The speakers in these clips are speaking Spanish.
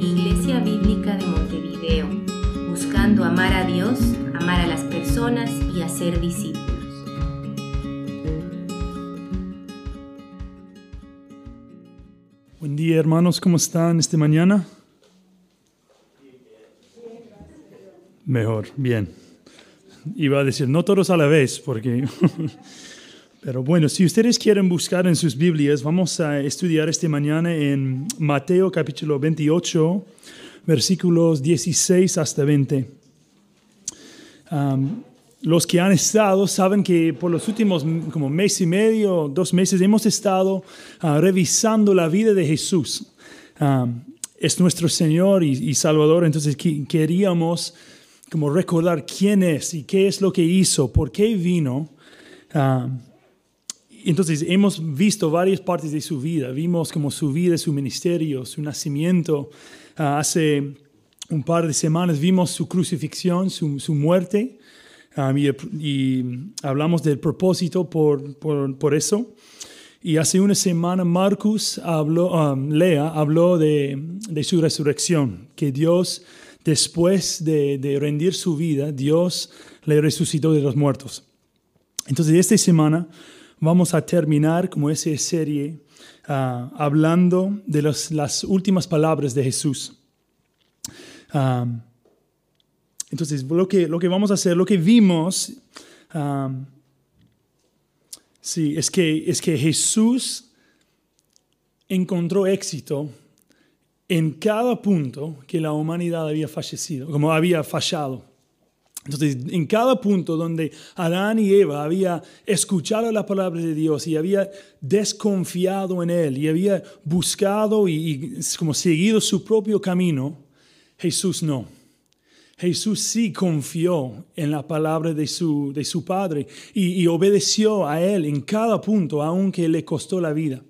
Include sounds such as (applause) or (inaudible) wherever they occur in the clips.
Iglesia Bíblica de Montevideo, buscando amar a Dios, amar a las personas y hacer discípulos. Buen día hermanos, ¿cómo están esta mañana? Mejor, bien. Iba a decir, no todos a la vez, porque... (laughs) Pero bueno, si ustedes quieren buscar en sus Biblias, vamos a estudiar esta mañana en Mateo capítulo 28, versículos 16 hasta 20. Um, los que han estado saben que por los últimos como mes y medio, dos meses, hemos estado uh, revisando la vida de Jesús. Um, es nuestro Señor y, y Salvador, entonces queríamos como recordar quién es y qué es lo que hizo, por qué vino. Um, entonces hemos visto varias partes de su vida. Vimos como su vida, su ministerio, su nacimiento. Uh, hace un par de semanas vimos su crucifixión, su, su muerte. Um, y, y, hablamos del propósito por, por, por, eso. Y hace una semana Marcus habló, um, Lea habló de, de, su resurrección, que Dios, después de, de rendir su vida, Dios le resucitó de los muertos. Entonces, esta semana vamos a terminar como esa serie uh, hablando de las últimas palabras de Jesús. Um, entonces, lo que, lo que vamos a hacer, lo que vimos, um, sí, es que, es que Jesús encontró éxito en cada punto que la humanidad había fallecido, como había fallado. Entonces, en cada punto donde Adán y Eva había escuchado la palabra de Dios y había desconfiado en Él y había buscado y, como seguido su propio camino, Jesús no. Jesús sí confió en la palabra de su, de su Padre y, y obedeció a Él en cada punto, aunque le costó la vida.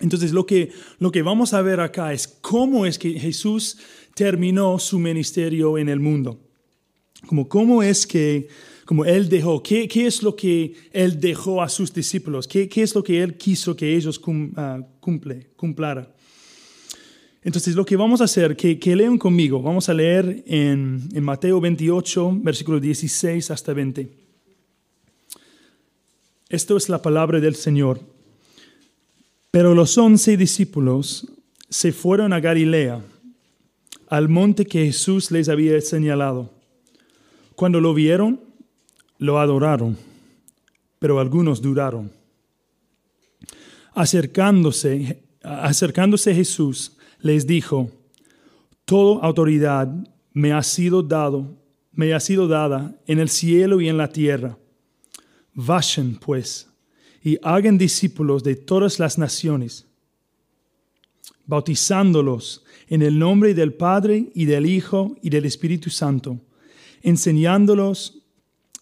Entonces, lo que, lo que vamos a ver acá es cómo es que Jesús terminó su ministerio en el mundo como cómo es que, como él dejó, qué, qué es lo que él dejó a sus discípulos, qué, qué es lo que él quiso que ellos cum, uh, cumple, cumplara. Entonces, lo que vamos a hacer, que, que lean conmigo, vamos a leer en, en Mateo 28, versículo 16 hasta 20. Esto es la palabra del Señor. Pero los once discípulos se fueron a Galilea, al monte que Jesús les había señalado. Cuando lo vieron, lo adoraron, pero algunos dudaron. Acercándose, acercándose Jesús, les dijo, Toda autoridad me ha sido dado, me ha sido dada en el cielo y en la tierra. Vayan, pues, y hagan discípulos de todas las naciones, bautizándolos en el nombre del Padre y del Hijo y del Espíritu Santo enseñándolos,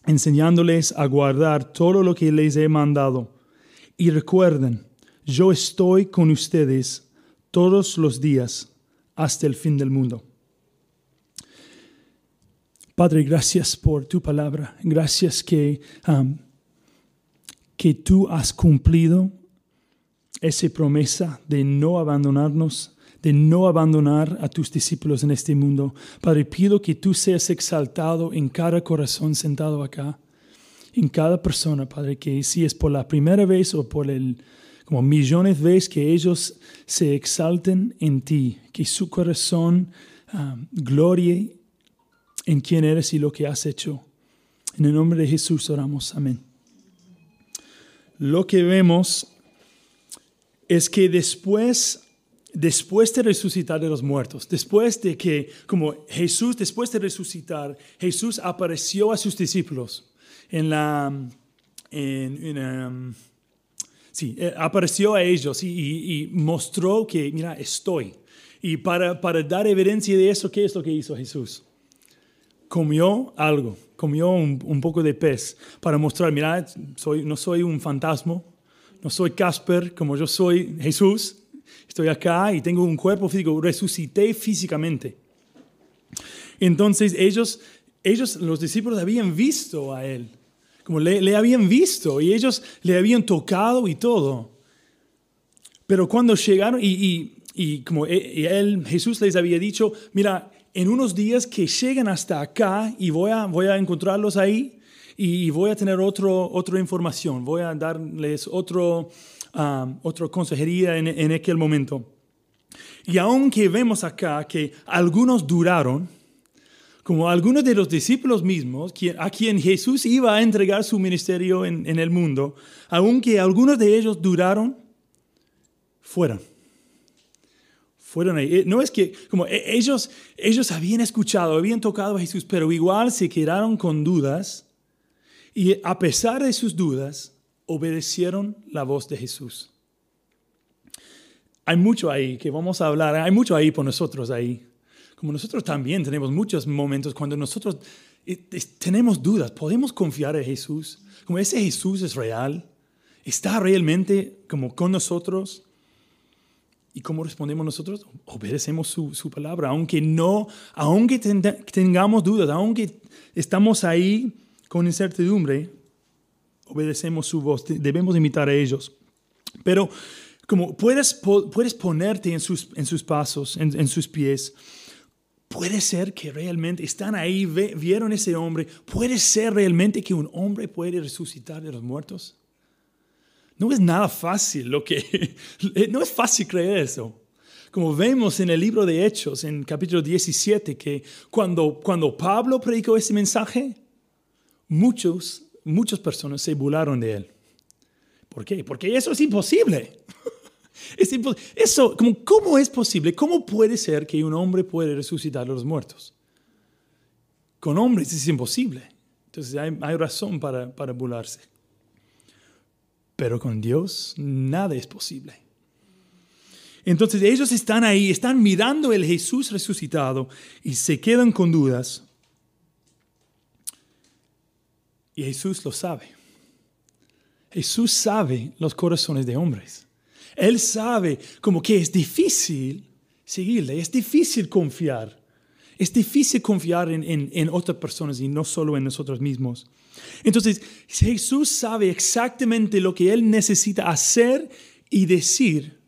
enseñándoles a guardar todo lo que les he mandado. Y recuerden, yo estoy con ustedes todos los días hasta el fin del mundo. Padre, gracias por tu palabra. Gracias que, um, que tú has cumplido esa promesa de no abandonarnos de no abandonar a tus discípulos en este mundo. Padre, pido que tú seas exaltado en cada corazón sentado acá, en cada persona, Padre, que si es por la primera vez o por el como millones de veces que ellos se exalten en ti, que su corazón um, glorie en quién eres y lo que has hecho. En el nombre de Jesús oramos. Amén. Lo que vemos es que después después de resucitar de los muertos, después de que, como Jesús, después de resucitar, Jesús apareció a sus discípulos en la, en, en, um, sí, eh, apareció a ellos y, y, mostró que, mira, estoy. Y para, para dar evidencia de eso, ¿qué es lo que hizo Jesús? Comió algo, comió un, un poco de pez para mostrar, mira, soy, no soy un fantasma, no soy Casper, como yo soy Jesús, estoy acá y tengo un cuerpo físico, resucité físicamente. Entonces ellos, ellos, los discípulos habían visto a él, como le, habían visto y ellos le habían tocado y todo. Pero cuando llegaron, y, y, y como e, él, Jesús les había dicho, mira, en unos días que lleguen hasta acá y voy a, voy a encontrarlos ahí y voy a tener otro, otra información, voy a darles otro, um, otra consejería en, en aquel momento. Y aunque vemos acá que algunos duraron, como algunos de los discípulos mismos, a quien Jesús iba a entregar su ministerio en, en el mundo, aunque algunos de ellos duraron, fueron. Fueron ahí. Eh, no es que, como e, ellos, ellos habían escuchado, habían tocado a Jesús, pero igual se quedaron con dudas y a pesar de sus dudas, obedecieron la voz de Jesús. Hay mucho ahí que vamos a hablar, hay mucho ahí por nosotros ahí. Como nosotros también tenemos muchos momentos cuando nosotros eh, tenemos dudas, podemos confiar en Jesús, como ese Jesús es real, está realmente como con nosotros. ¿Y cómo respondemos nosotros? Obedecemos su, su palabra, aunque no, aunque tengamos dudas, aunque estamos ahí con incertidumbre, obedecemos su voz, debemos imitar a ellos. Pero como puedes, puedes ponerte en sus, en sus pasos, en, sus pies, Puede ser que realmente están ahí, vieron ese hombre. Puede ser realmente que un hombre puede resucitar de los muertos. No es nada fácil lo que, (laughs) no es fácil creer eso. Como vemos en el libro de Hechos, en capítulo 17, que cuando, cuando Pablo predicó ese mensaje, muchos, muchas personas se burlaron de él. ¿Por qué? Porque eso es imposible. (laughs) Es Eso, como, ¿cómo es posible? ¿Cómo puede ser que un hombre puede resucitar a los muertos? Con hombres es imposible. Entonces hay, hay razón para, para burlarse. Pero con Dios nada es posible. Entonces ellos están ahí, están mirando el Jesús resucitado y se quedan con dudas. Y Jesús lo sabe. Jesús sabe los corazones de hombres. Él sabe como que es difícil seguirle, es difícil confiar. Es difícil confiar en, en, otras personas y no solo en nosotros mismos. Entonces, Jesús sabe exactamente lo que Él necesita hacer y decir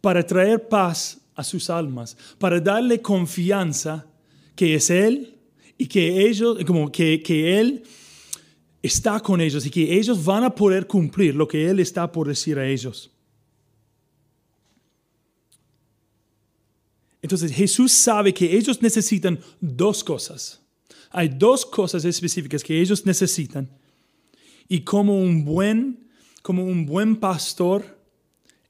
para traer paz a sus almas, para darle confianza que es Él y que ellos, como que, que Él está con ellos y que ellos van a poder cumplir lo que Él está por decir a ellos. Entonces Jesús sabe que ellos necesitan dos cosas. Hay dos cosas específicas que ellos necesitan. Y como un buen, como un buen pastor,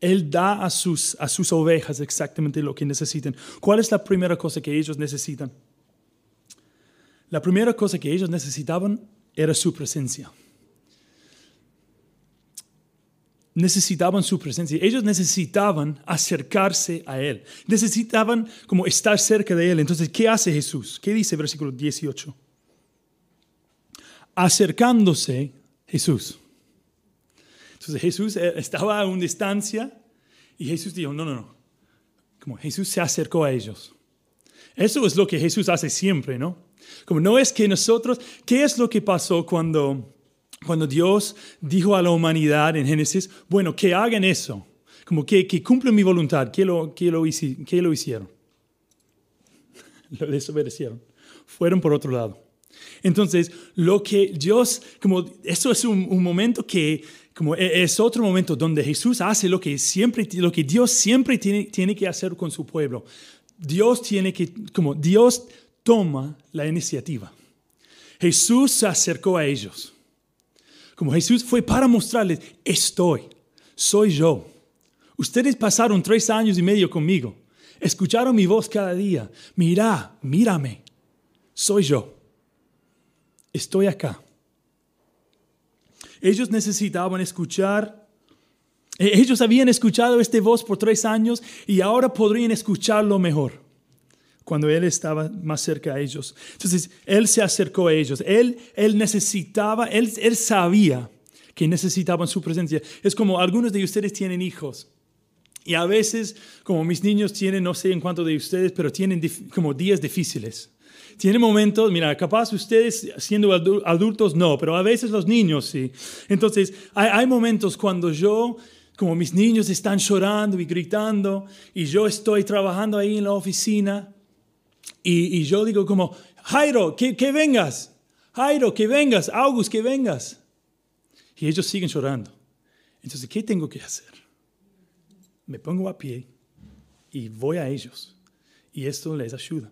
Él da a sus, a sus ovejas exactamente lo que necesitan. ¿Cuál es la primera cosa que ellos necesitan? La primera cosa que ellos necesitaban era su presencia. Necesitaban su presencia. Ellos necesitaban acercarse a Él. Necesitaban como estar cerca de Él. Entonces, ¿qué hace Jesús? ¿Qué dice versículo 18? Acercándose Jesús. Entonces Jesús eh, estaba a una distancia y Jesús dijo, no, no, no. Como Jesús se acercó a ellos. Eso es lo que Jesús hace siempre, ¿no? Como no es que nosotros, ¿qué es lo que pasó cuando, cuando Dios dijo a la humanidad en Génesis, bueno, que hagan eso, como que, que cumplen mi voluntad, ¿qué lo, qué lo, lo hicieron? (laughs) lo desobedecieron, fueron por otro lado. Entonces, lo que Dios, como eso es un, un, momento que, como e, es otro momento donde Jesús hace lo que siempre, lo que Dios siempre tiene, tiene que hacer con su pueblo. Dios tiene que, como Dios toma la iniciativa. Jesús se acercó a ellos. Como Jesús fue para mostrarles, estoy, soy yo. Ustedes pasaron tres años y medio conmigo. Escucharon mi voz cada día. Mira, mírame. Soy yo. Estoy acá. Ellos necesitaban escuchar. Eh, ellos habían escuchado esta voz por tres años y ahora podrían escucharlo mejor cuando Él estaba más cerca a ellos. Entonces, Él se acercó a ellos. Él, él necesitaba, él, él sabía que necesitaban su presencia. Es como algunos de ustedes tienen hijos. Y a veces, como mis niños tienen, no sé en cuánto de ustedes, pero tienen como días difíciles. Tienen momentos, mira, capaz ustedes siendo adultos no, pero a veces los niños sí. Entonces, hay, hay momentos cuando yo como mis niños están llorando y gritando y yo estoy trabajando ahí en la oficina y, yo digo como, Jairo, que, que vengas, Jairo, que vengas, August, que vengas. Y ellos siguen llorando. Entonces, ¿qué tengo que hacer? Me pongo a pie y voy a ellos. Y esto les ayuda.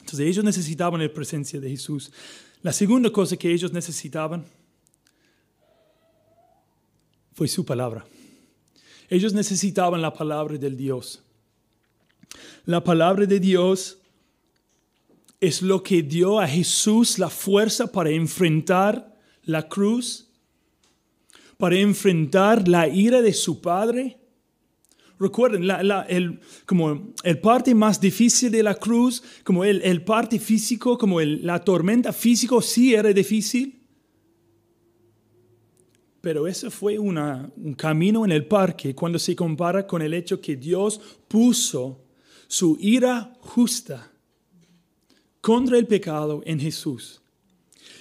Entonces, ellos necesitaban la presencia de Jesús. La segunda cosa que ellos necesitaban fue su palabra. Ellos necesitaban la palabra del Dios. La palabra de Dios es lo que dio a Jesús la fuerza para enfrentar la cruz, para enfrentar la ira de su Padre. Recuerden, el, como el parte más difícil de la cruz, como el, parte físico, como la tormenta físico sí era difícil. Pero eso fue un camino en el parque cuando se compara con el hecho que Dios puso su ira justa contra el pecado en Jesús.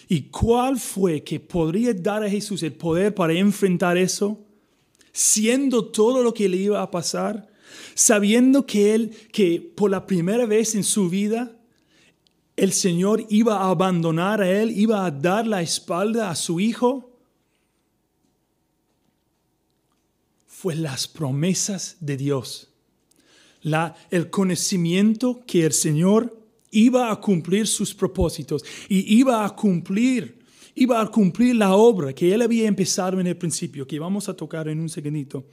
¿Y cuál fue que podría dar a Jesús el poder para enfrentar eso? Siendo todo lo que le iba a pasar, sabiendo que él, que por la primera vez en su vida, el Señor iba a abandonar a él, iba a dar la espalda a su hijo. Fue las promesas de Dios la, el conocimiento que el Señor iba a cumplir sus propósitos y iba a cumplir, iba a cumplir la obra que Él había empezado en el principio, que vamos a tocar en un segundito.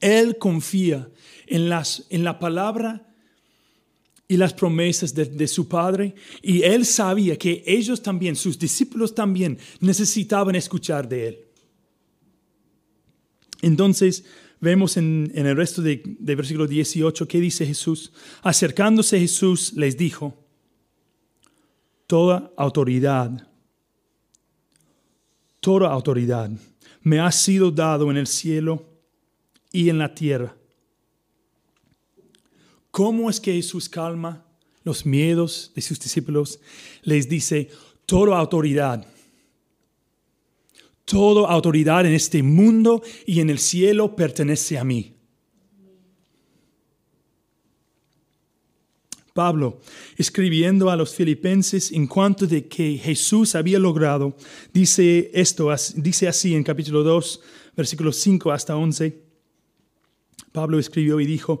Él confía en, las, en la palabra y las promesas de, de, su Padre. Y él sabía que ellos también, sus discípulos también, necesitaban escuchar de él. Entonces, vemos en, el resto de, versículo 18 ¿qué dice Jesús. Acercándose Jesús les dijo, toda autoridad, toda autoridad me ha sido dado en el cielo y en la tierra. ¿Cómo es que Jesús calma los miedos de sus discípulos? Les dice, toda autoridad Toda autoridad en este mundo y en el cielo pertenece a mí. Pablo, escribiendo a los filipenses en cuanto de que Jesús había logrado, dice esto, dice así en capítulo 2, versículos 5 hasta 11. Pablo escribió y dijo,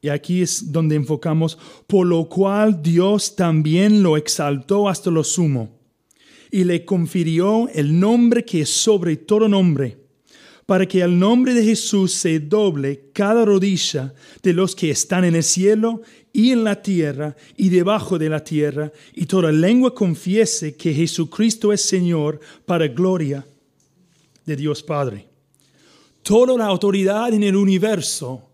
y aquí es donde enfocamos, por lo cual Dios también lo exaltó hasta lo sumo y le confirió el nombre que es sobre todo nombre, para que al nombre de Jesús se doble cada rodilla de los que están en el cielo y en la tierra y debajo de la tierra, y toda lengua confiese que Jesucristo es Señor para gloria de Dios Padre. Toda la autoridad en el universo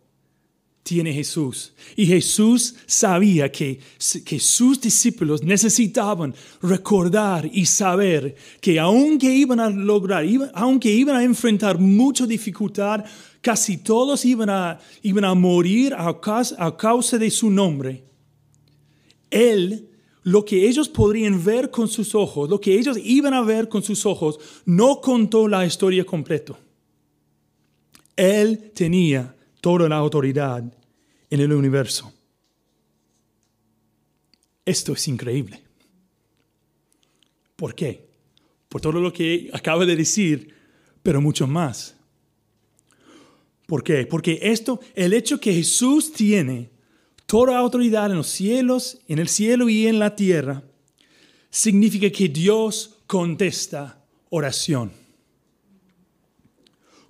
tiene Jesús. Y Jesús sabía que, que sus discípulos necesitaban recordar y saber que aunque iban a lograr, aunque iban a enfrentar mucha dificultad, casi todos iban a, iban a morir a causa, a causa de su nombre. Él, lo que ellos podrían ver con sus ojos, lo que ellos iban a ver con sus ojos, no contó la historia completa. Él tenía toda la autoridad en el universo. Esto es increíble. ¿Por qué? Por todo lo que acaba de decir, pero mucho más. ¿Por qué? Porque esto, el hecho que Jesús tiene toda autoridad en los cielos, en el cielo y en la tierra, significa que Dios contesta oración.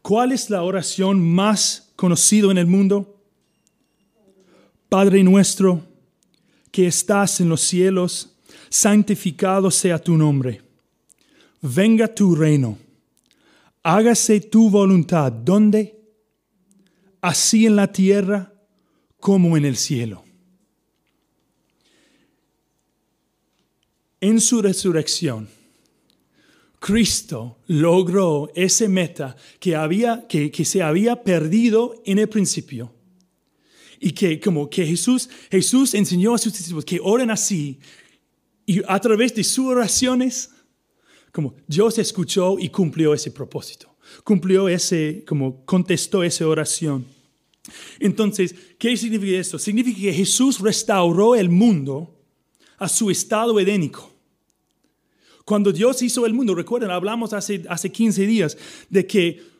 ¿Cuál es la oración más conocido en el mundo? Padre nuestro, que estás en los cielos, santificado sea tu nombre. Venga tu reino. Hágase tu voluntad. ¿Dónde? así en la tierra como en el cielo. En su resurrección, Cristo logró ese meta que, había, que, que se había perdido en el principio. Y que como que Jesús, Jesús enseñó a sus discípulos que oren así. Y a través de sus oraciones, como Dios escuchó y cumplió ese propósito. Cumplió ese, como contestó esa oración. Entonces, ¿qué significa esto? Significa que Jesús restauró el mundo a su estado edénico. Cuando Dios hizo el mundo, recuerden, hablamos hace, hace 15 días de que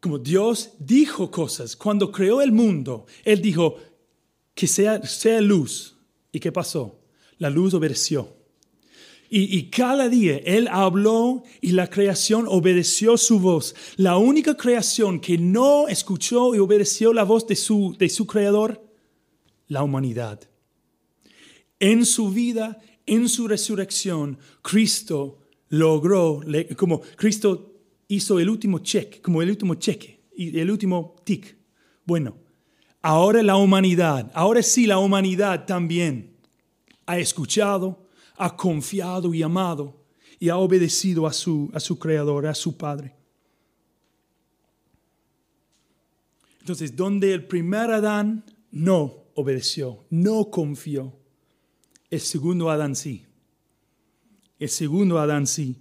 como Dios dijo cosas, cuando creó el mundo, Él dijo que sea, sea luz. ¿Y qué pasó? La luz obedeció. Y, y, cada día Él habló y la creación obedeció su voz. La única creación que no escuchó y obedeció la voz de su, de su creador, la humanidad. En su vida en su resurrección, Cristo logró, como Cristo hizo el último check, como el último cheque, y el último tic. Bueno, ahora la humanidad, ahora sí la humanidad también ha escuchado, ha confiado y amado y ha obedecido a su, a su creador, a su Padre. Entonces, donde el primer Adán no obedeció, no confió, el segundo Adán sí. El segundo Adán sí.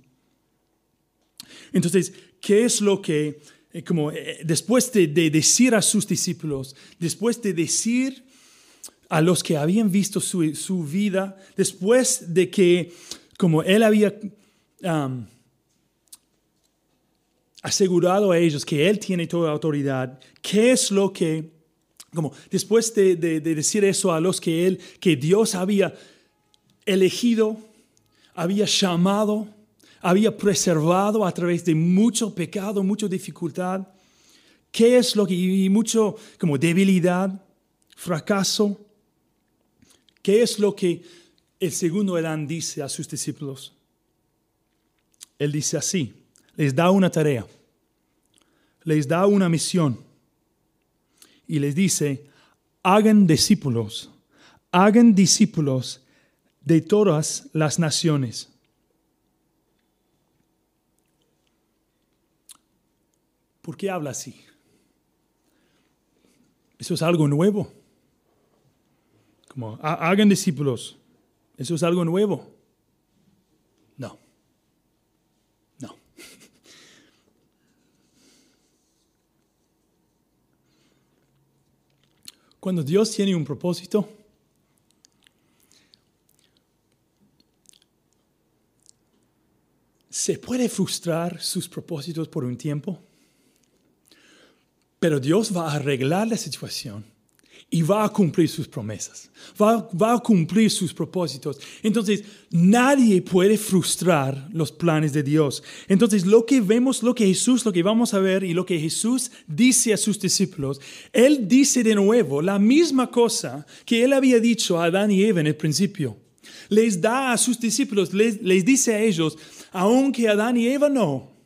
Entonces, ¿qué es lo que, eh, como eh, después de, decir a sus discípulos, después de decir a los que habían visto su, vida, después de que, como él había asegurado a ellos que él tiene toda autoridad, ¿qué es lo que, como después de, de decir eso a los que él, que Dios había elegido, había llamado, había preservado a través de mucho pecado, mucha dificultad. ¿Qué es lo que, y mucho como debilidad, fracaso? ¿Qué es lo que el segundo Adán dice a sus discípulos? Él dice así, les da una tarea, les da una misión y les dice, hagan discípulos, hagan discípulos de todas las naciones. ¿Por qué habla así? Eso es algo nuevo. Como hagan discípulos. Eso es algo nuevo. No. No. (laughs) Cuando Dios tiene un propósito, se puede frustrar sus propósitos por un tiempo, pero Dios va a arreglar la situación y va a cumplir sus promesas, va, a cumplir sus propósitos. Entonces, nadie puede frustrar los planes de Dios. Entonces, lo que vemos, lo que Jesús, lo que vamos a ver y lo que Jesús dice a sus discípulos, Él dice de nuevo la misma cosa que Él había dicho a Adán y Eva en el principio. Les da a sus discípulos, les dice a ellos, aunque Adán y Eva no,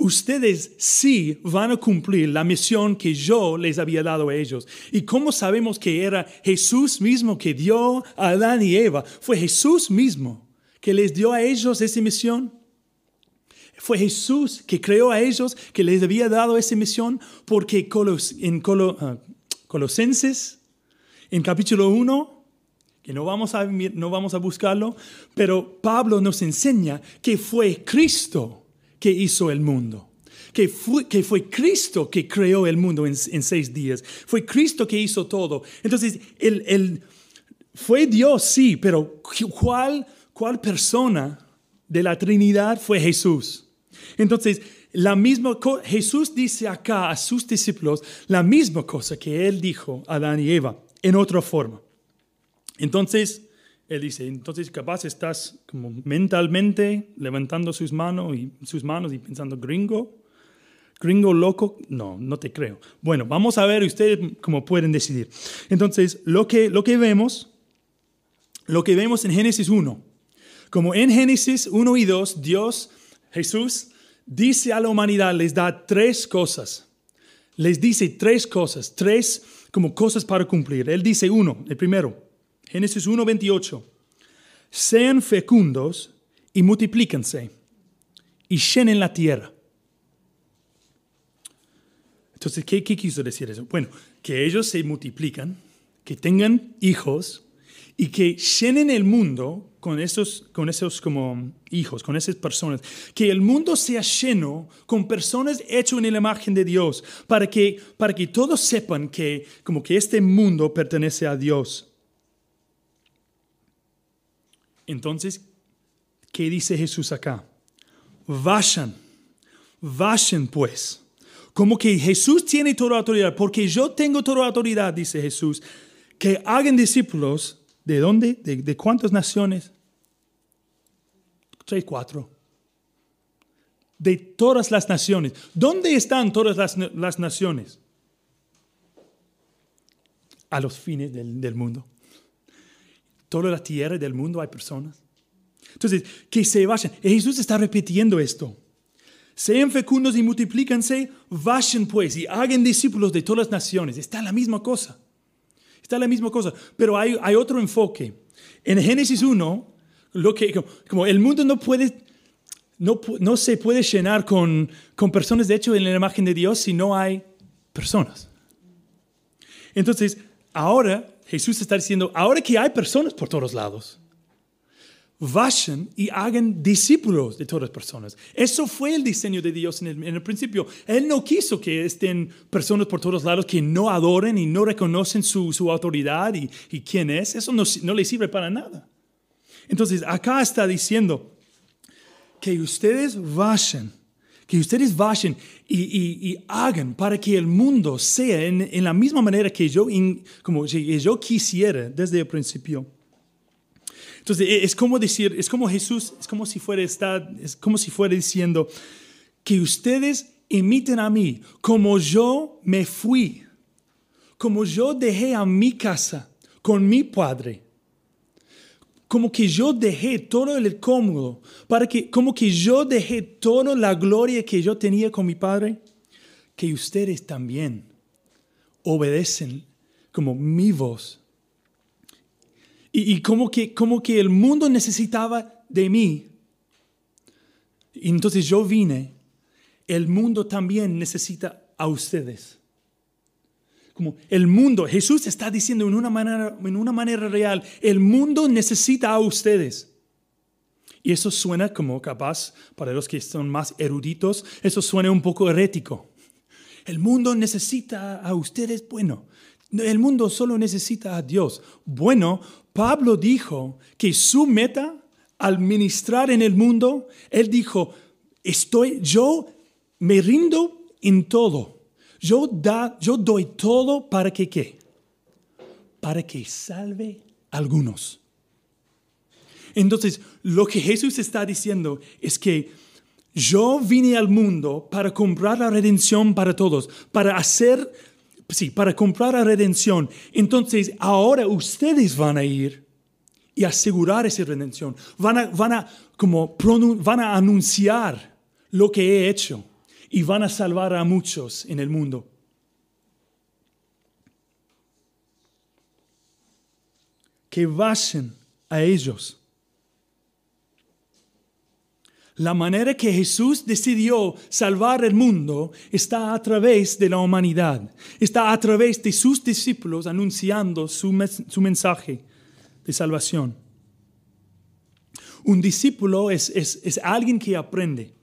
ustedes sí van a cumplir la misión que yo les había dado a ellos. ¿Y cómo sabemos que era Jesús mismo que dio a Adán y Eva? Fue Jesús mismo que les dio a ellos esa misión. Fue Jesús que creó a ellos, que les había dado esa misión, porque en ah, Colosenses, en capítulo 1, que no vamos, a, no vamos a buscarlo, pero Pablo nos enseña que fue Cristo que hizo el mundo. Que fue, que fue Cristo que creó el mundo en, seis días. Fue Cristo que hizo todo. Entonces, el, fue Dios, sí, pero ¿cuál, ¿cuál persona de la Trinidad fue Jesús? Entonces, la misma Jesús dice acá a sus discípulos la misma cosa que él dijo a Adán y Eva en otra forma. Entonces, él dice, entonces capaz estás como mentalmente levantando sus manos y, sus manos y pensando, gringo, gringo loco, no, no te creo. Bueno, vamos a ver ustedes cómo pueden decidir. Entonces, lo que, lo que vemos, lo que vemos en Génesis 1, como en Génesis 1 y 2, Dios, Jesús, dice a la humanidad, les da tres cosas. les dice tres cosas, tres como cosas para cumplir. Él dice uno, el primero, Génesis 1, 28. Sean fecundos y multiplíquense y llenen la tierra. Entonces, ¿qué, ¿qué, quiso decir eso? Bueno, que ellos se multiplican, que tengan hijos y que llenen el mundo con esos, con esos como hijos, con esas personas. Que el mundo sea lleno con personas hechas en la imagen de Dios, para que, para que todos sepan que, como que este mundo pertenece a Dios. Entonces, ¿qué dice Jesús acá? Vayan, vayan pues. Como que Jesús tiene toda autoridad, porque yo tengo toda autoridad, dice Jesús, que hagan discípulos ¿De dónde? ¿De, cuántas naciones? Tres, cuatro. De todas las naciones. ¿Dónde están todas las, naciones? A los fines del, del mundo. Toda la tierra del mundo hay personas. Entonces, que se vayan. Jesús está repitiendo esto. Sean fecundos y multiplícanse, vayan pues y hagan discípulos de todas las naciones. Está la misma cosa. Está la misma cosa, pero hay, hay otro enfoque. En Génesis 1, lo que, como, el mundo no puede, no, no se puede llenar con, con personas, de hecho, en la imagen de Dios si no hay personas. Entonces, ahora Jesús está diciendo, ahora que hay personas por todos lados, vayan y hagan discípulos de todas las personas. Eso fue el diseño de Dios en el, principio. Él no quiso que estén personas por todos lados que no adoren y no reconocen su, autoridad y, quién es. Eso no, no le sirve para nada. Entonces, acá está diciendo que ustedes vayan, que ustedes vayan y, hagan para que el mundo sea en, la misma manera que yo, como yo quisiera desde el principio. Entonces, e, es como decir, es como Jesús, es como si fuera, está, es como si fuera diciendo que ustedes imiten a mí como yo me fui, como yo dejé a mi casa con mi padre, como que yo dejé todo el cómodo, para que, como que yo dejé toda la gloria que yo tenía con mi padre, que ustedes también obedecen como mi voz y, como, que, como que el mundo necesitaba de mí. Y entonces yo vine, el mundo también necesita a ustedes. El mundo, Jesús está diciendo en una manera, en una manera real, el mundo necesita a ustedes. Y eso suena como capaz, para los que son más eruditos, eso suena un poco herético. El mundo necesita a ustedes, bueno, el mundo solo necesita a Dios. Bueno, Pablo dijo que su meta al ministrar en el mundo, él dijo, estoy, yo me rindo en todo. Yo, da, yo doy todo para que qué? Para que salve a algunos. Entonces, lo que Jesús está diciendo es que yo vine al mundo para comprar la redención para todos, para hacer sí, para comprar la redención. Entonces, ahora ustedes van a ir y asegurar esa redención. Van a, van a, como, van a anunciar lo que he hecho y van a salvar a muchos en el mundo. Que vayan a ellos La manera que Jesús decidió salvar el mundo está a través de la humanidad, está a través de sus discípulos anunciando su, mensaje de salvación. Un discípulo es, es, alguien que aprende,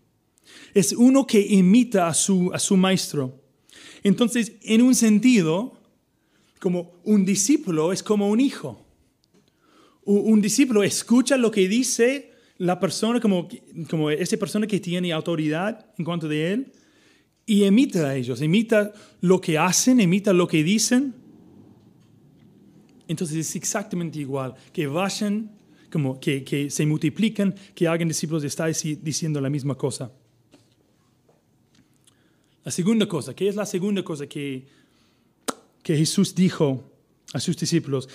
es uno que imita a su, a su maestro. Entonces, en un sentido, como un discípulo es como un hijo. Un discípulo escucha lo que dice la persona como, como esa persona que tiene autoridad en cuanto de él y imita a ellos, imita lo que hacen, imita lo que dicen. Entonces es exactamente igual, que vayan, como que, que se multiplican, que hagan discípulos, está diciendo la misma cosa. La segunda cosa, ¿qué es la segunda cosa que, que Jesús dijo a sus discípulos?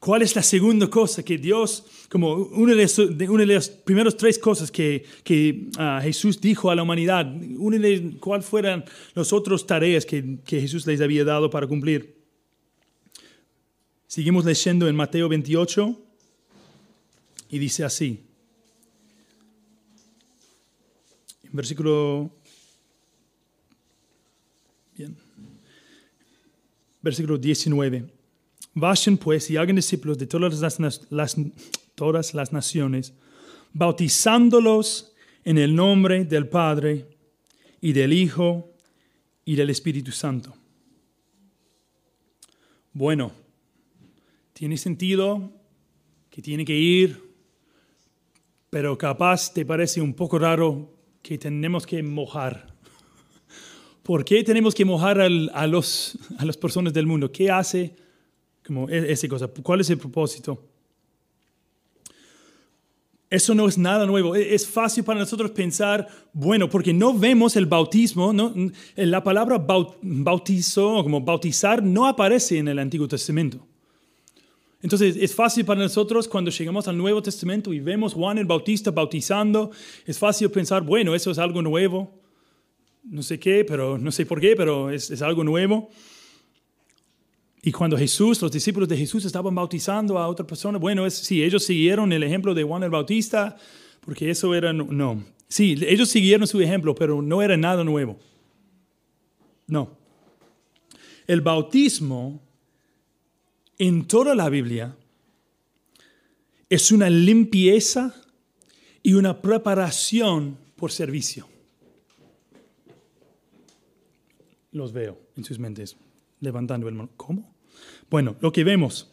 ¿Cuál es la segunda cosa que Dios, como una de, las primeras tres cosas que, que ah, Jesús dijo a la humanidad, una ¿cuál fueran las otras tareas que, que Jesús les había dado para cumplir? Seguimos leyendo en Mateo 28 y dice así. En versículo... Versículo 19. Vayan pues y hagan discípulos de todas las, todas las naciones, bautizándolos en el nombre del Padre y del Hijo y del Espíritu Santo. Bueno, tiene sentido que tiene que ir, pero capaz te parece un poco raro que tenemos que mojar. ¿Por qué tenemos que mojar al- a, los, a las personas del mundo? ¿Qué hace como e- esa cosa? ¿Cuál es el propósito? Eso no es nada nuevo. E- Es fácil para nosotros pensar, bueno, porque no vemos el bautismo, ¿no? la palabra bau- bautizo, como bautizar, no aparece en el Antiguo Testamento. Entonces es fácil para nosotros cuando llegamos al Nuevo Testamento y vemos Juan el Bautista bautizando, es fácil pensar, bueno, eso es algo nuevo no sé qué, pero no sé por qué, pero es, es algo nuevo. Y cuando Jesús, los discípulos de Jesús estaban bautizando a otra persona, bueno, es, sí, ellos siguieron el ejemplo de Juan el Bautista, porque eso era, no. Sí, ellos siguieron su ejemplo, pero no era nada nuevo. No. El bautismo en toda la Biblia es una limpieza y una preparación por servicio. Los veo en sus mentes, levantando el mano. ¿Cómo? Bueno, lo que vemos,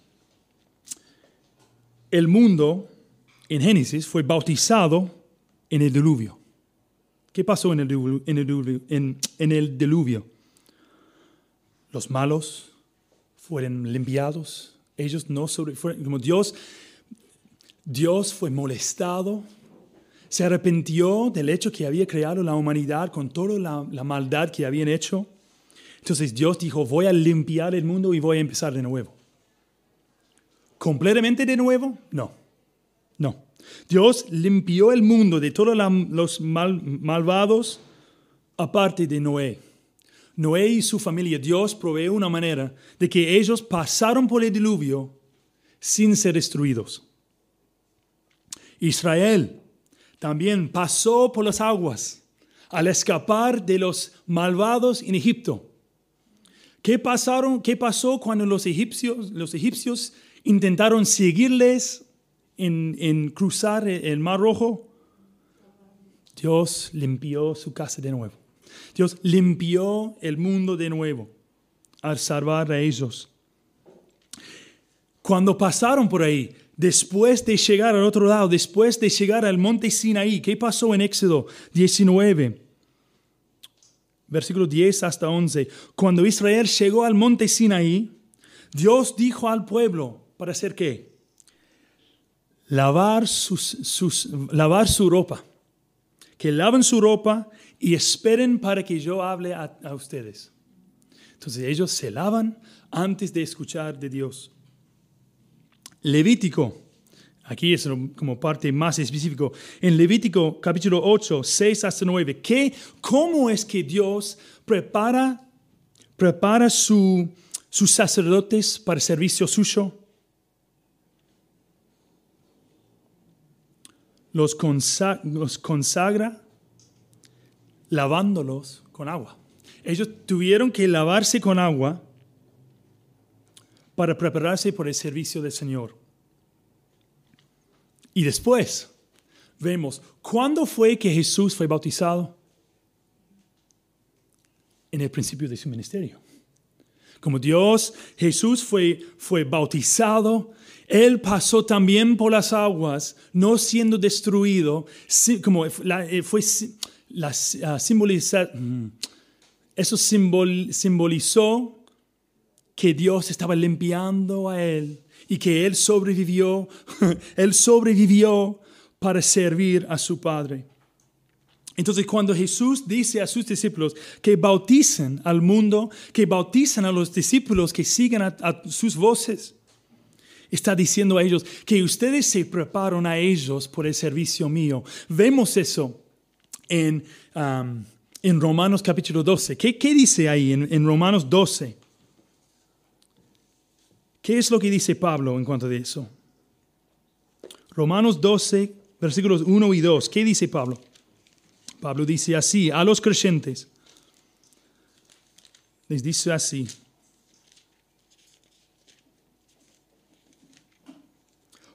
el mundo en Génesis fue bautizado en el diluvio. ¿Qué pasó en el diluvio? En el diluvio? En- el diluvio? Los malos fueron limpiados, ellos no fueron- como Dios, Dios fue molestado, se arrepintió del hecho que había creado la humanidad con toda la, la maldad que habían hecho. Entonces Dios dijo, voy a limpiar el mundo y voy a empezar de nuevo. ¿Completamente de nuevo? No. No. Dios limpió el mundo de todos los mal- malvados aparte de Noé. Noé y su familia, Dios provee una manera de que ellos pasaron por el diluvio sin ser destruidos. Israel también pasó por las aguas al escapar de los malvados en Egipto. ¿Qué, pasaron, ¿Qué pasó cuando los egipcios, los egipcios intentaron seguirles en, en cruzar el Mar Rojo? Dios limpió su casa de nuevo. Dios limpió el mundo de nuevo al salvar a ellos. Cuando pasaron por ahí, después de llegar al otro lado, después de llegar al monte Sinaí, ¿qué pasó en Éxodo 19? Versículo 10 hasta 11. Cuando Israel llegó al monte Sinaí, Dios dijo al pueblo, ¿para hacer qué? Lavar, sus, sus- lavar su ropa. Que laven su ropa y esperen para que yo hable a, a ustedes. Entonces ellos se lavan antes de escuchar de Dios. Levítico, aquí es como parte más específico, en Levítico capítulo 8, 6 hasta 9, ¿qué, ¿cómo es que Dios prepara, prepara su, sus sacerdotes para el servicio suyo? Los, consa- los consagra lavándolos con agua. Ellos tuvieron que lavarse con agua para prepararse por el servicio del Señor. Y después vemos, ¿cuándo fue que Jesús fue bautizado? En el principio de su ministerio. Como Dios, Jesús fue, fue bautizado, Él pasó también por las aguas, no siendo destruido, como eh, fue ah, mm, eso simbol- simbolizó que Dios estaba limpiando a él y que él sobrevivió, (laughs) él sobrevivió para servir a su Padre. Entonces cuando Jesús dice a sus discípulos que bauticen al mundo, que bauticen a los discípulos que sigan a, sus voces, está diciendo a ellos que ustedes se preparan a ellos por el servicio mío. Vemos eso en, um, en Romanos capítulo 12. ¿Qué, qué dice ahí en, Romanos 12? ¿Qué es lo que dice Pablo en cuanto a eso? Romanos 12, versículos 1 y 2. ¿Qué dice Pablo? Pablo dice así a los creyentes. Les dice así.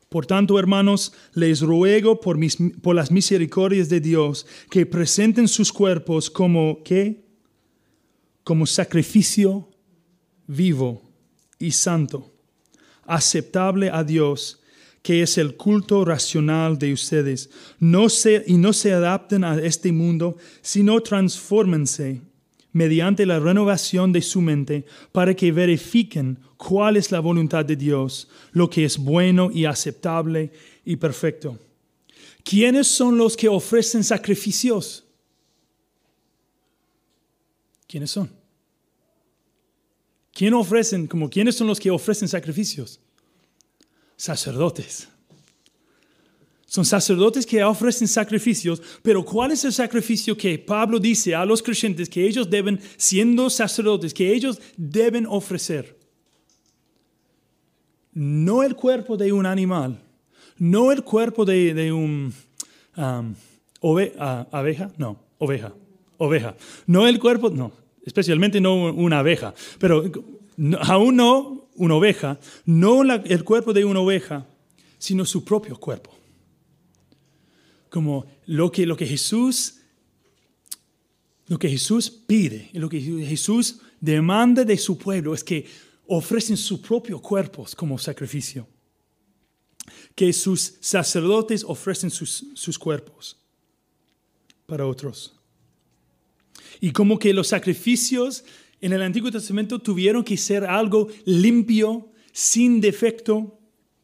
Por tanto, hermanos, les ruego por, mis, por, las misericordias de Dios que presenten sus cuerpos como ¿qué? Como sacrificio vivo y santo, aceptable a Dios, que es el culto racional de ustedes. No se, y no se adapten a este mundo, sino transfórmense mediante la renovación de su mente para que verifiquen cuál es la voluntad de Dios, lo que es bueno y aceptable y perfecto. ¿Quiénes son los que ofrecen sacrificios? ¿Quiénes son? ¿Quién ofrecen, como quiénes son los que ofrecen sacrificios? Sacerdotes. Son sacerdotes que ofrecen sacrificios, pero ¿cuál es el sacrificio que Pablo dice a los creyentes que ellos deben, siendo sacerdotes, que ellos deben ofrecer? No el cuerpo de un animal, no el cuerpo de, un um, abeja, no, oveja, oveja, no el cuerpo, no, especialmente no una abeja, pero aún no una oveja, no el cuerpo de una oveja, sino su propio cuerpo como lo que, lo que Jesús lo que Jesús pide, lo que Jesús demanda de su pueblo es que ofrecen sus propios cuerpos como sacrificio. Que sus sacerdotes ofrecen sus, sus cuerpos para otros. Y como que los sacrificios en el Antiguo Testamento tuvieron que ser algo limpio, sin defecto,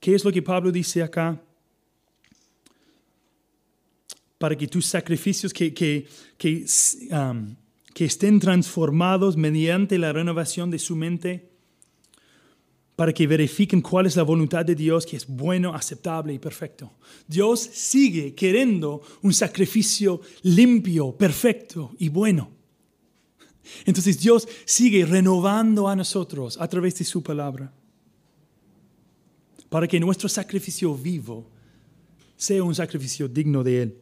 ¿Qué es lo que Pablo dice acá para que tus sacrificios que, que, um, que estén transformados mediante la renovación de su mente, para que verifiquen cuál es la voluntad de Dios, que es bueno, aceptable y perfecto. Dios sigue queriendo un sacrificio limpio, perfecto y bueno. Entonces Dios sigue renovando a nosotros a través de su palabra, para que nuestro sacrificio vivo sea un sacrificio digno de Él.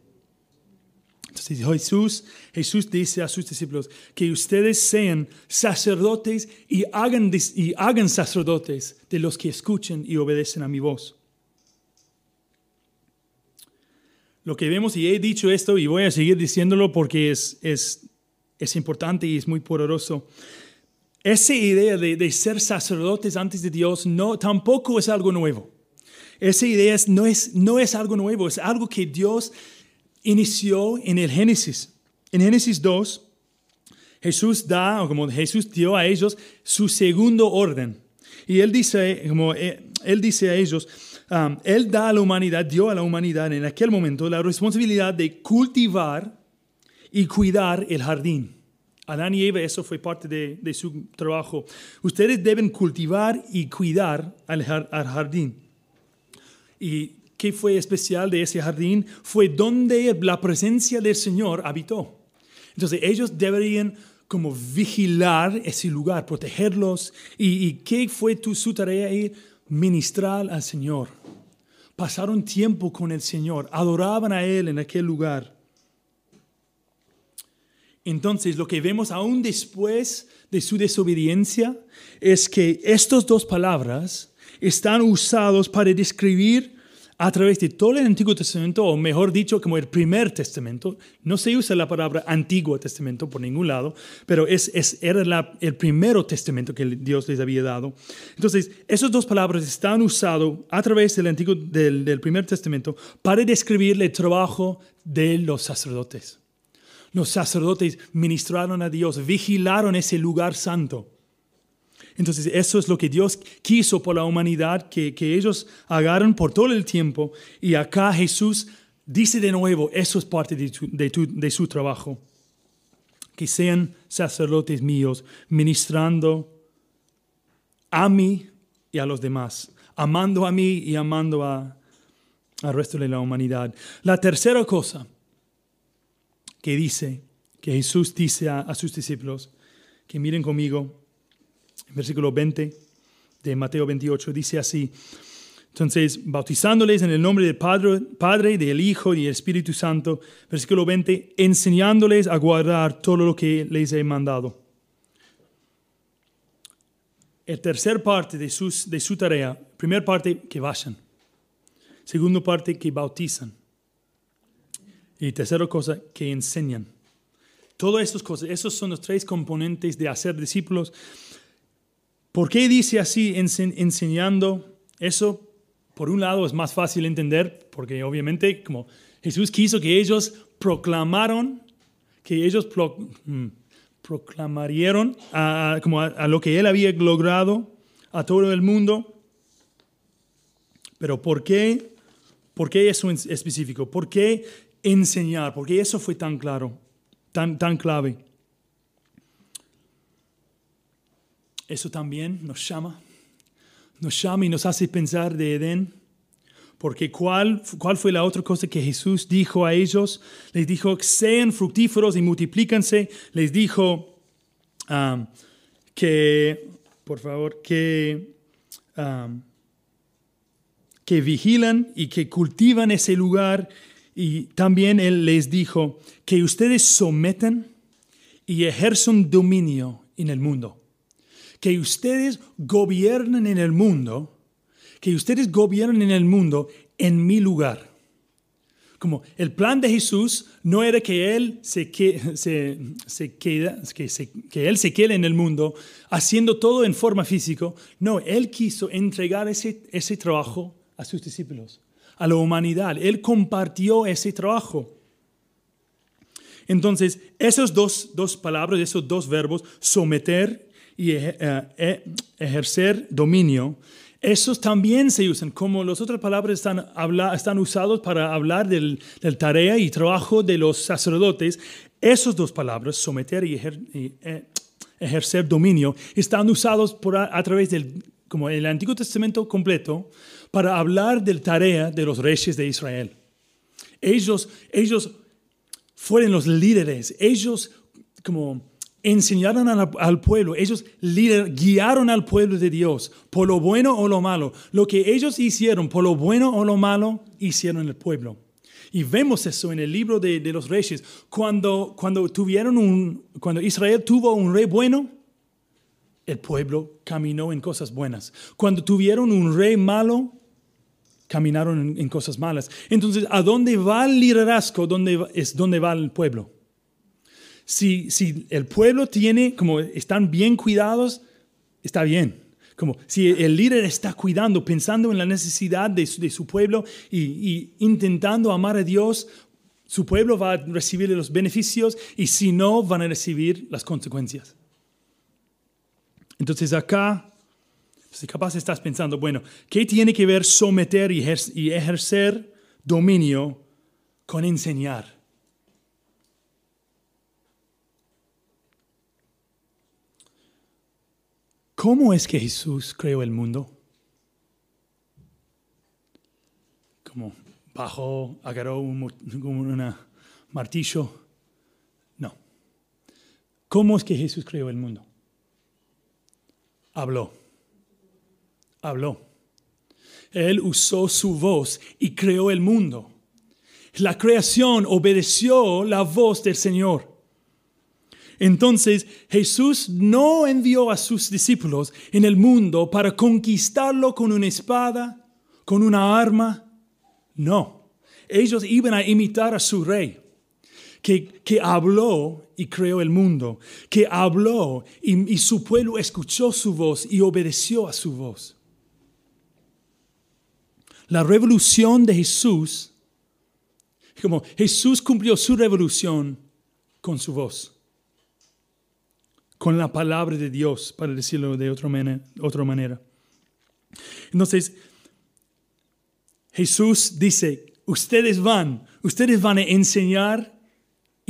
Entonces Jesús, Jesús dice a sus discípulos que ustedes sean sacerdotes y hagan, y hagan sacerdotes de los que escuchen y obedecen a mi voz. Lo que vemos, y he dicho esto y voy a seguir diciéndolo porque es, es, es importante y es muy poderoso, esa idea de, de, ser sacerdotes antes de Dios no, tampoco es algo nuevo. Esa idea no, es, no es algo nuevo, es algo que Dios inició en el Génesis. En Génesis 2, Jesús da, o como Jesús dio a ellos, su segundo orden. Y él dice, como eh, él dice a ellos, um, él da a la humanidad, dio a la humanidad en aquel momento la responsabilidad de cultivar y cuidar el jardín. Adán y Eva, eso fue parte de, su trabajo. Ustedes deben cultivar y cuidar al, jardín. Y ¿Qué fue especial de ese jardín? Fue donde la presencia del Señor habitó. Entonces ellos deberían como vigilar ese lugar, protegerlos. ¿Y, qué fue tu, su tarea? Ir ministrar al Señor. Pasaron tiempo con el Señor, adoraban a Él en aquel lugar. Entonces, lo que vemos aún después de su desobediencia es que estas dos palabras están usados para describir a través de todo el Antiguo Testamento, o mejor dicho, como el primer testamento. No se usa la palabra Antiguo Testamento por ningún lado, pero es, es era el primer testamento que Dios les había dado. Entonces, esas dos palabras están usadas a través del, Antiguo, del, del primer testamento para describir el trabajo de los sacerdotes. Los sacerdotes ministraron a Dios, vigilaron ese lugar santo. Entonces eso es lo que Dios quiso por la humanidad, que, ellos hagan por todo el tiempo. Y acá Jesús dice de nuevo, eso es parte de, su trabajo. Que sean sacerdotes míos, ministrando a mí y a los demás, amando a mí y amando al resto de la humanidad. La tercera cosa que dice, que Jesús dice a, a sus discípulos, que miren conmigo, versículo 20 de Mateo 28, dice así, entonces, bautizándoles en el nombre del Padre, Padre, del Hijo y del Espíritu Santo, versículo 20, enseñándoles a guardar todo lo que les he mandado. El tercer parte de, sus, de su tarea, primera parte, que vayan. Segunda parte, que bautizan. Y tercera cosa, que enseñan. Todas estas cosas, esos son los tres componentes de hacer discípulos. ¿Por qué dice así enseñando? Eso por un lado es más fácil entender porque obviamente como Jesús quiso que ellos proclamaron, que ellos mm, proclamarían a, como a, lo que él había logrado a todo el mundo. Pero ¿por qué? ¿Por qué eso en específico? ¿Por qué enseñar? ¿Por qué eso fue tan claro, tan, tan clave? Eso también nos llama nos llama y nos hace pensar de Edén. Porque ¿cuál, ¿cuál fue la otra cosa que Jesús dijo a ellos? Les dijo, sean fructíferos y multiplícanse. Les dijo um, que, por favor, que, um, que vigilan y que cultivan ese lugar. Y también Él les dijo que ustedes someten y ejerzan dominio en el mundo que ustedes gobiernen en el mundo, que ustedes gobiernen en el mundo en mi lugar. Como el plan de Jesús no era que Él se, se, se queda, que, que, Él se quede en el mundo haciendo todo en forma física. No, Él quiso entregar ese, ese trabajo a sus discípulos, a la humanidad. Él compartió ese trabajo. Entonces, esas dos, dos palabras, esos dos verbos, someter y eh, eh, ejercer dominio, esos también se usan, como las otras palabras están, habla, están usados para hablar del, tarea y trabajo de los sacerdotes. Esas dos palabras, someter y, eh, ejercer dominio, están usados por a, través del, como el Antiguo Testamento completo, para hablar del tarea de los reyes de Israel. Ellos, ellos fueron los líderes, ellos como enseñaron al, pueblo, ellos guiaron al pueblo de Dios por lo bueno o lo malo. Lo que ellos hicieron por lo bueno o lo malo, hicieron el pueblo. Y vemos eso en el libro de, los reyes. Cuando, cuando, tuvieron un, cuando Israel tuvo un rey bueno, el pueblo caminó en cosas buenas. Cuando tuvieron un rey malo, caminaron en, cosas malas. Entonces, ¿a dónde va el liderazgo? ¿Dónde es donde va el pueblo? Si, si el pueblo tiene, como están bien cuidados, está bien. Como si el líder está cuidando, pensando en la necesidad de su, pueblo y, intentando amar a Dios, su pueblo va a recibir los beneficios y si no, van a recibir las consecuencias. Entonces acá, si capaz estás pensando, bueno, ¿qué tiene que ver someter y ejercer dominio con enseñar? ¿Cómo es que Jesús creó el mundo? Como bajó, agarró un martillo. No. ¿Cómo es que Jesús creó el mundo? Habló. Habló. Él usó su voz y creó el mundo. La creación obedeció la voz del Señor. Entonces Jesús no envió a sus discípulos en el mundo para conquistarlo con una espada, con una arma. No, ellos iban a imitar a su rey, que, que habló y creó el mundo, que habló y, y su pueblo escuchó su voz y obedeció a su voz. La revolución de Jesús, como Jesús cumplió su revolución con su voz con la palabra de Dios, para decirlo de otra manera. Otra manera. Entonces, Jesús dice, ustedes van, ustedes van a enseñar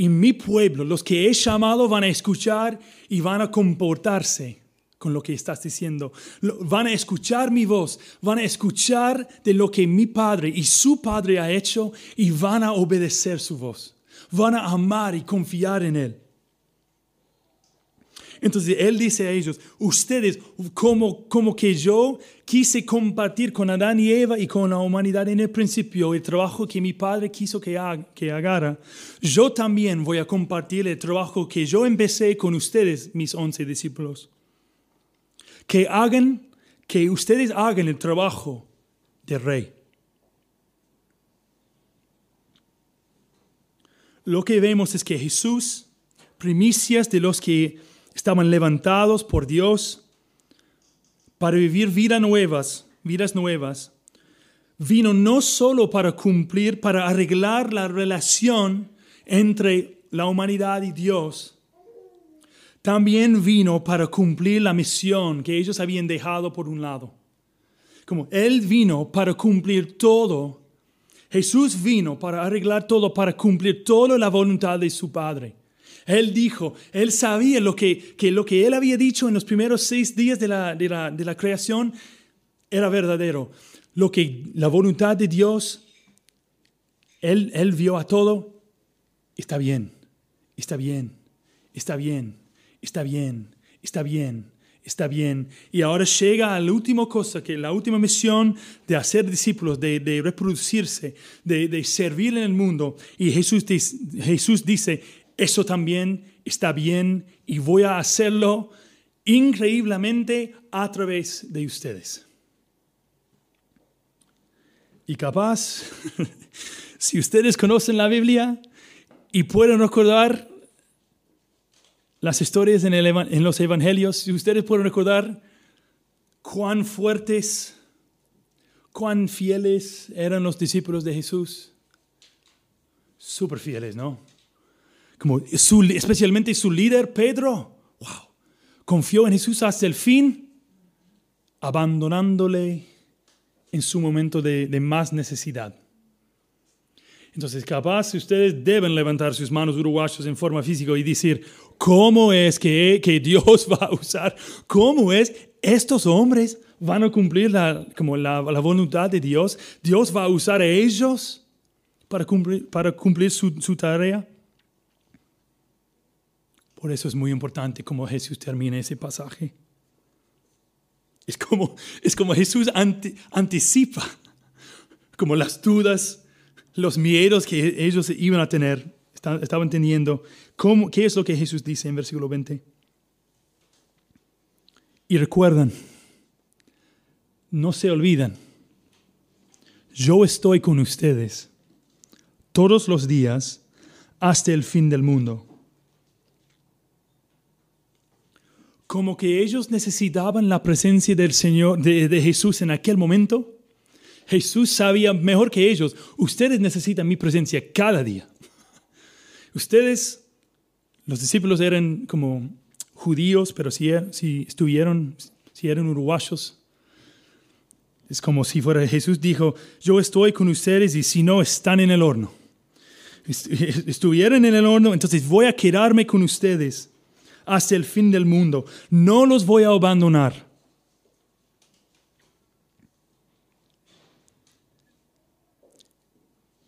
y mi pueblo, los que he llamado, van a escuchar y van a comportarse con lo que estás diciendo. Van a escuchar mi voz, van a escuchar de lo que mi Padre y su Padre ha hecho y van a obedecer su voz. Van a amar y confiar en Él. Entonces Él dice a ellos, ustedes, como, como que yo quise compartir con Adán y Eva y con la humanidad en el principio el trabajo que mi Padre quiso que, haga, yo también voy a compartir el trabajo que yo empecé con ustedes, mis once discípulos que hagan, que ustedes hagan el trabajo del rey. Lo que vemos es que Jesús, primicias de los que estaban levantados por Dios para vivir vidas nuevas, vidas nuevas, vino no solo para cumplir, para arreglar la relación entre la humanidad y Dios, también vino para cumplir la misión que ellos habían dejado por un lado. Como Él vino para cumplir todo. Jesús vino para arreglar todo, para cumplir toda la voluntad de su Padre. Él dijo, Él sabía lo que, que lo que Él había dicho en los primeros seis días de la, de la, de la creación era verdadero. Lo que la voluntad de Dios, Él, él vio a todo, está bien, está bien, está bien está bien, está bien, está bien. Y ahora llega a la última cosa, que la última misión de hacer discípulos, de, reproducirse, de, servir en el mundo. Y Jesús, Jesús dice, eso también está bien y voy a hacerlo increíblemente a través de ustedes. Y capaz, (laughs) si ustedes conocen la Biblia y pueden recordar las historias en, los evangelios, si ustedes pueden recordar cuán fuertes, cuán fieles eran los discípulos de Jesús. Súper fieles, ¿no? Como especialmente su líder, Pedro, wow, confió en Jesús hasta el fin, abandonándole en su momento de más necesidad. Entonces, capaz ustedes deben levantar sus manos uruguayos en forma física y decir, ¿cómo es que, que Dios va a usar? ¿Cómo es estos hombres van a cumplir la, como la, la, voluntad de Dios? ¿Dios va a usar a ellos para cumplir, para cumplir su, su tarea? Por eso es muy importante cómo Jesús termina ese pasaje. Es como, es como Jesús anticipa como las dudas los miedos que ellos iban a tener, estaban teniendo. ¿Cómo, ¿Qué es lo que Jesús dice en versículo 20? Y recuerdan, no se olvidan, yo estoy con ustedes todos los días hasta el fin del mundo. Como que ellos necesitaban la presencia del Señor, de, Jesús en aquel momento Jesús sabía mejor que ellos, ustedes necesitan mi presencia cada día. Ustedes, los discípulos eran como judíos, pero si, er, si estuvieron, si eran uruguayos, es como si fuera Jesús dijo, yo estoy con ustedes y si no, están en el horno. (laughs) Estuvieron en el horno, entonces voy a quedarme con ustedes hasta el fin del mundo. No los voy a abandonar.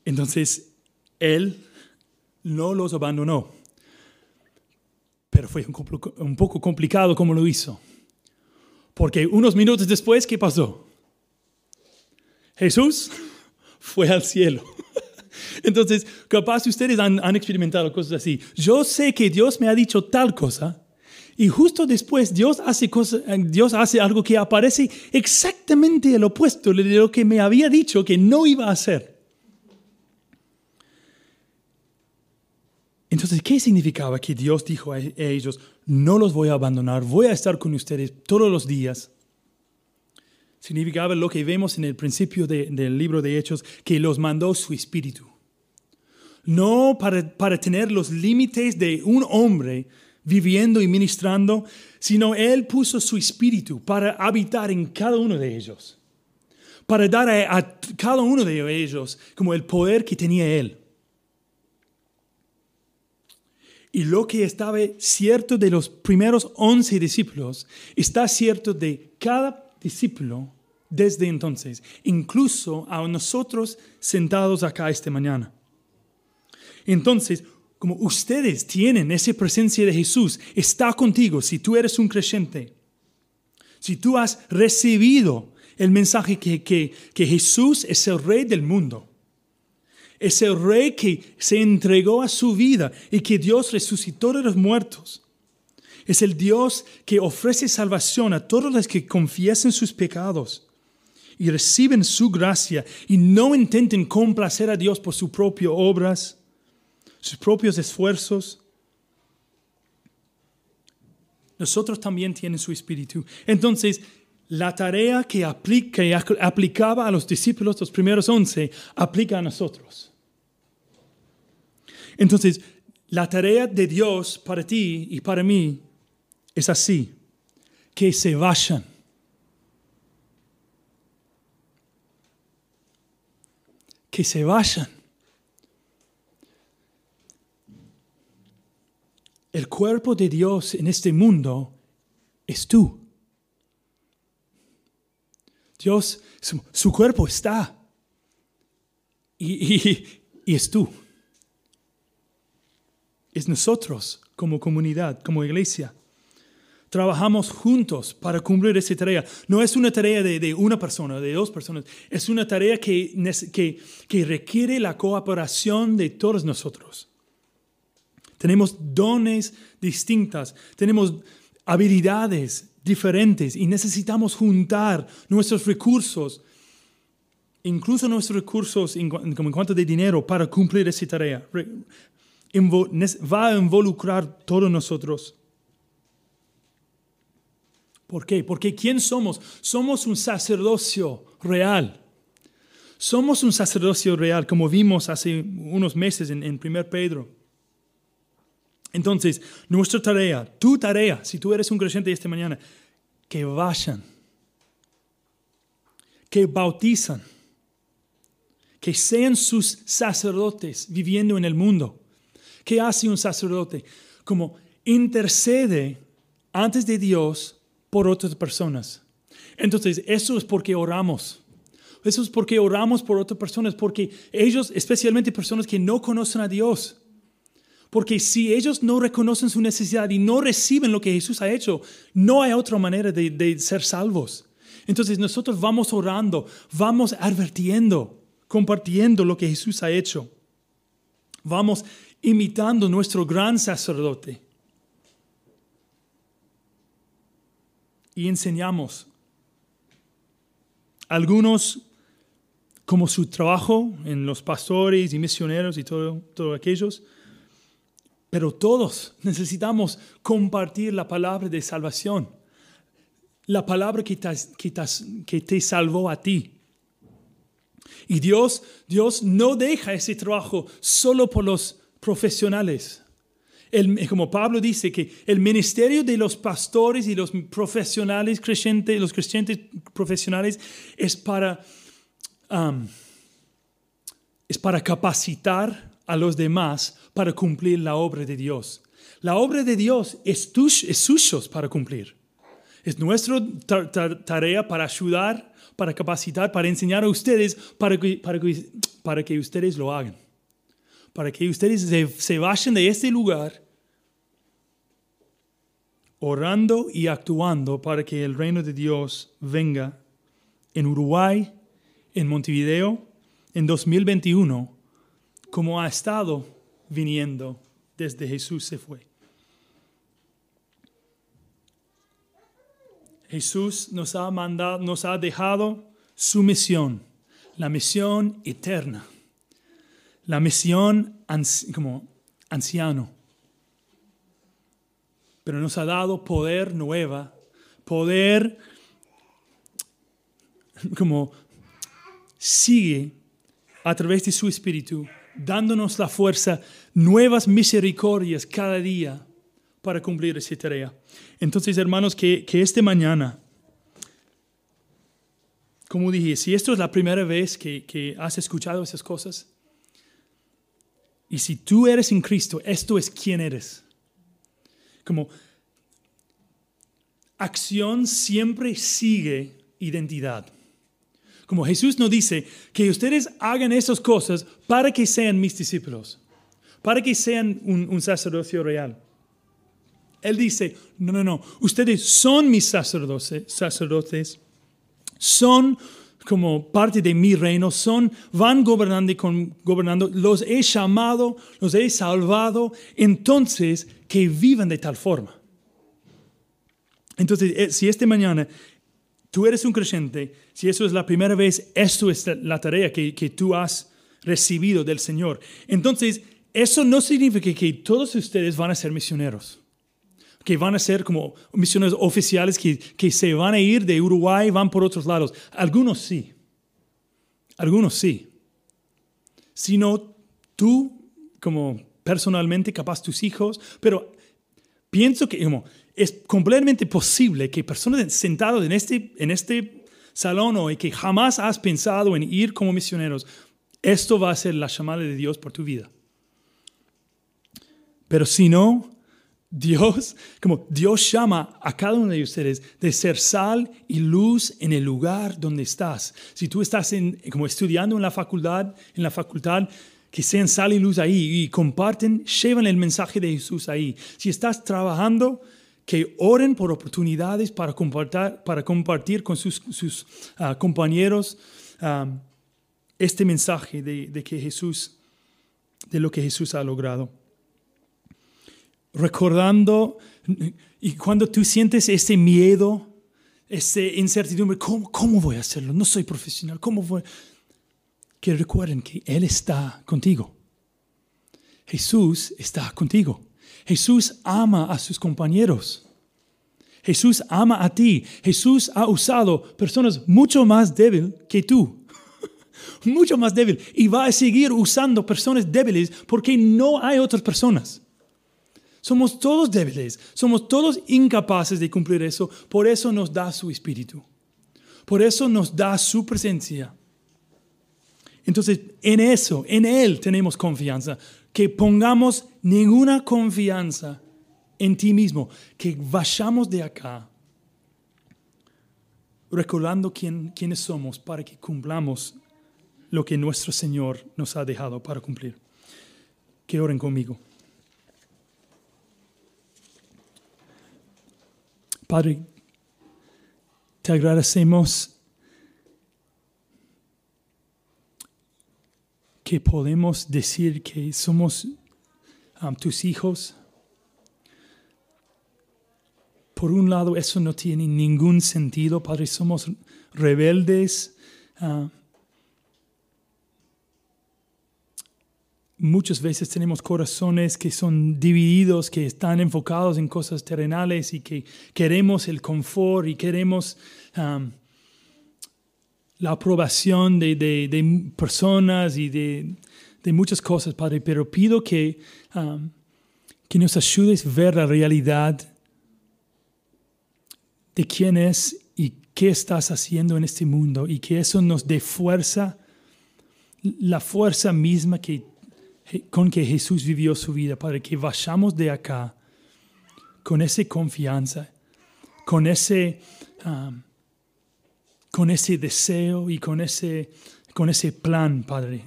Entonces, Él no los abandonó. Pero fue un poco complicado como lo hizo. Porque unos minutos después, ¿qué pasó? Jesús fue al cielo. Entonces, capaz ustedes han, experimentado cosas así. Yo sé que Dios me ha dicho tal cosa y justo después Dios hace, Dios hace algo que aparece exactamente el opuesto de lo que me había dicho que no iba a hacer. Entonces, ¿qué significaba que Dios dijo a ellos, no los voy a abandonar, voy a estar con ustedes todos los días? Significaba lo que vemos en el principio del libro de Hechos, que los mandó su espíritu. No para, tener los límites de un hombre viviendo y ministrando, sino Él puso su espíritu para habitar en cada uno de ellos, para dar a cada uno de ellos como el poder que tenía Él. Y lo que estaba cierto de los primeros once discípulos está cierto de cada discípulo desde entonces, incluso a nosotros sentados acá esta mañana. Entonces, como ustedes tienen esa presencia de Jesús, está contigo si tú eres un creyente, si tú has recibido el mensaje que, que, que Jesús es el rey del mundo, es el rey que se entregó a su vida y que Dios resucitó de los muertos. Es el Dios que ofrece salvación a todos los que confiesen sus pecados y reciben su gracia y no intenten complacer a Dios por sus propias obras, sus propios esfuerzos. Nosotros también tienen su espíritu. Entonces, la tarea que, aplica, aplicaba a los discípulos, los primeros once, aplica a nosotros. Entonces, la tarea de Dios para ti y para mí es así, que se vayan. Que se vayan. El cuerpo de Dios en este mundo es tú. Dios, su, cuerpo está. Y, y es tú. Es nosotros como comunidad, como iglesia. Trabajamos juntos para cumplir esa tarea. No es una tarea de, una persona, de dos personas. Es una tarea que, que, que requiere la cooperación de todos nosotros. Tenemos dones distintas, tenemos habilidades diferentes y necesitamos juntar nuestros recursos, incluso nuestros recursos en, en cuanto de dinero, para cumplir esa tarea. Va a involucrar todos nosotros. ¿Por qué? Porque ¿quién somos? Somos un sacerdocio real. Somos un sacerdocio real, como vimos hace unos meses en, en 1 Pedro. Entonces, nuestra tarea, tu tarea, si tú eres un creyente esta mañana, que vayan, que bautizan, que sean sus sacerdotes viviendo en el mundo. ¿Qué hace un sacerdote? Como intercede antes de Dios por otras personas. Entonces, eso es porque oramos. Eso es porque oramos por otras personas, porque ellos, especialmente personas que no conocen a Dios, porque si ellos no reconocen su necesidad y no reciben lo que Jesús ha hecho, no hay otra manera de, ser salvos. Entonces nosotros vamos orando, vamos advirtiendo, compartiendo lo que Jesús ha hecho. Vamos imitando nuestro gran sacerdote. Y enseñamos. Algunos, como su trabajo en los pastores y misioneros y todos todo aquellos, pero todos necesitamos compartir la palabra de salvación, la palabra que te, que te, salvó a ti. Y Dios, Dios no deja ese trabajo solo por los profesionales. El, como Pablo dice que el ministerio de los pastores y los profesionales creyentes, los creyentes profesionales es para, um, es para capacitar a los demás para cumplir la obra de Dios. La obra de Dios es, es suyo para cumplir. Es nuestra tarea para ayudar, para capacitar, para enseñar a ustedes, para que, para que, para que ustedes lo hagan. Para que ustedes se, se vayan de este lugar orando y actuando para que el reino de Dios venga en Uruguay, en Montevideo, en 2021 como ha estado viniendo desde Jesús se fue. Jesús nos ha mandado, nos ha dejado su misión, la misión eterna, la misión como anciano. Pero nos ha dado poder nueva, poder como sigue a través de su espíritu dándonos la fuerza, nuevas misericordias cada día para cumplir esa tarea. Entonces, hermanos, que, que esta mañana, como dije, si esto es la primera vez que, que has escuchado esas cosas, Y si tú eres en Cristo, esto es quién eres. Como acción siempre sigue identidad. Como Jesús nos dice que ustedes hagan estas cosas para que sean mis discípulos, para que sean un, sacerdocio real. Él dice, no, no, no, ustedes son mis sacerdotes, sacerdotes son como parte de mi reino, son, van gobernando con, gobernando, los he llamado, los he salvado, entonces que vivan de tal forma. Entonces, eh, si esta mañana tú eres un creyente, si eso es la primera vez, esto es la tarea que, que tú has recibido del Señor. Entonces, eso no significa que todos ustedes van a ser misioneros que van a ser como misioneros oficiales que, que, se van a ir de Uruguay, van por otros lados. Algunos sí, algunos sí. Sino tú, como personalmente, capaz tus hijos, pero pienso que como, es completamente posible que personas sentadas en este, en este salón o que jamás has pensado en ir como misioneros, esto va a ser la llamada de Dios por tu vida. Pero si no, Dios, como Dios llama a cada uno de ustedes de ser sal y luz en el lugar donde estás. Si tú estás en, como estudiando en la facultad, en la facultad, que sean sal y luz ahí y comparten, llevan el mensaje de Jesús ahí. Si estás trabajando, que oren por oportunidades para compartir, con sus, ah, compañeros ah, este mensaje de lo que Jesús ha logrado. Recordando, y cuando tú sientes ese miedo, esa incertidumbre, ¿cómo, ¿cómo voy a hacerlo? No soy profesional, ¿cómo voy? Que recuerden que Él está contigo. Jesús está contigo. Jesús ama a sus compañeros. Jesús ama a ti. Jesús ha usado personas mucho más débiles que tú. (laughs) mucho más débil. Y va a seguir usando personas débiles porque no hay otras personas. Somos todos débiles. Somos todos incapaces de cumplir eso. Por eso nos da su espíritu. Por eso nos da su presencia. Entonces, en eso, en Él tenemos confianza que pongamos ninguna confianza en ti mismo, que vayamos de acá recordando quién, quiénes somos para que cumplamos lo que nuestro Señor nos ha dejado para cumplir. Que oren conmigo. Padre, te agradecemos que podemos decir que somos um, tus hijos. Por un lado, eso no tiene ningún sentido, Padre, somos rebeldes. Uh, muchas veces tenemos corazones que son divididos, que están enfocados en cosas terrenales y que queremos el confort y queremos um, la aprobación de, personas y de, muchas cosas, Padre, pero pido que, um, que nos ayudes a ver la realidad de quién es y qué estás haciendo en este mundo y que eso nos dé fuerza, la fuerza misma que, con que Jesús vivió su vida, Padre, que vayamos de acá con esa confianza, con ese... Um, con ese deseo y con ese, con ese plan, Padre,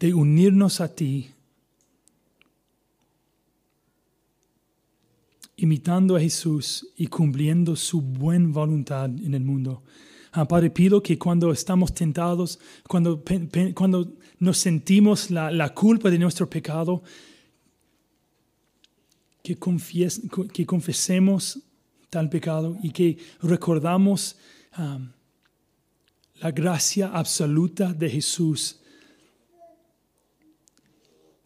de unirnos a ti, imitando a Jesús y cumpliendo su buena voluntad en el mundo. Ah, Padre, pido que cuando estamos tentados, cuando, cuando nos sentimos la, culpa de nuestro pecado, que, que confesemos tal pecado y que recordamos ah, la gracia absoluta de Jesús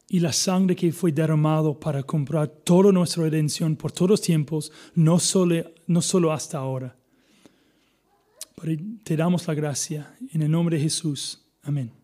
y la sangre que fue derramado para comprar toda nuestra redención por todos los tiempos, no solo, no solo hasta ahora. te damos la gracia en el nombre de Jesús. Amén.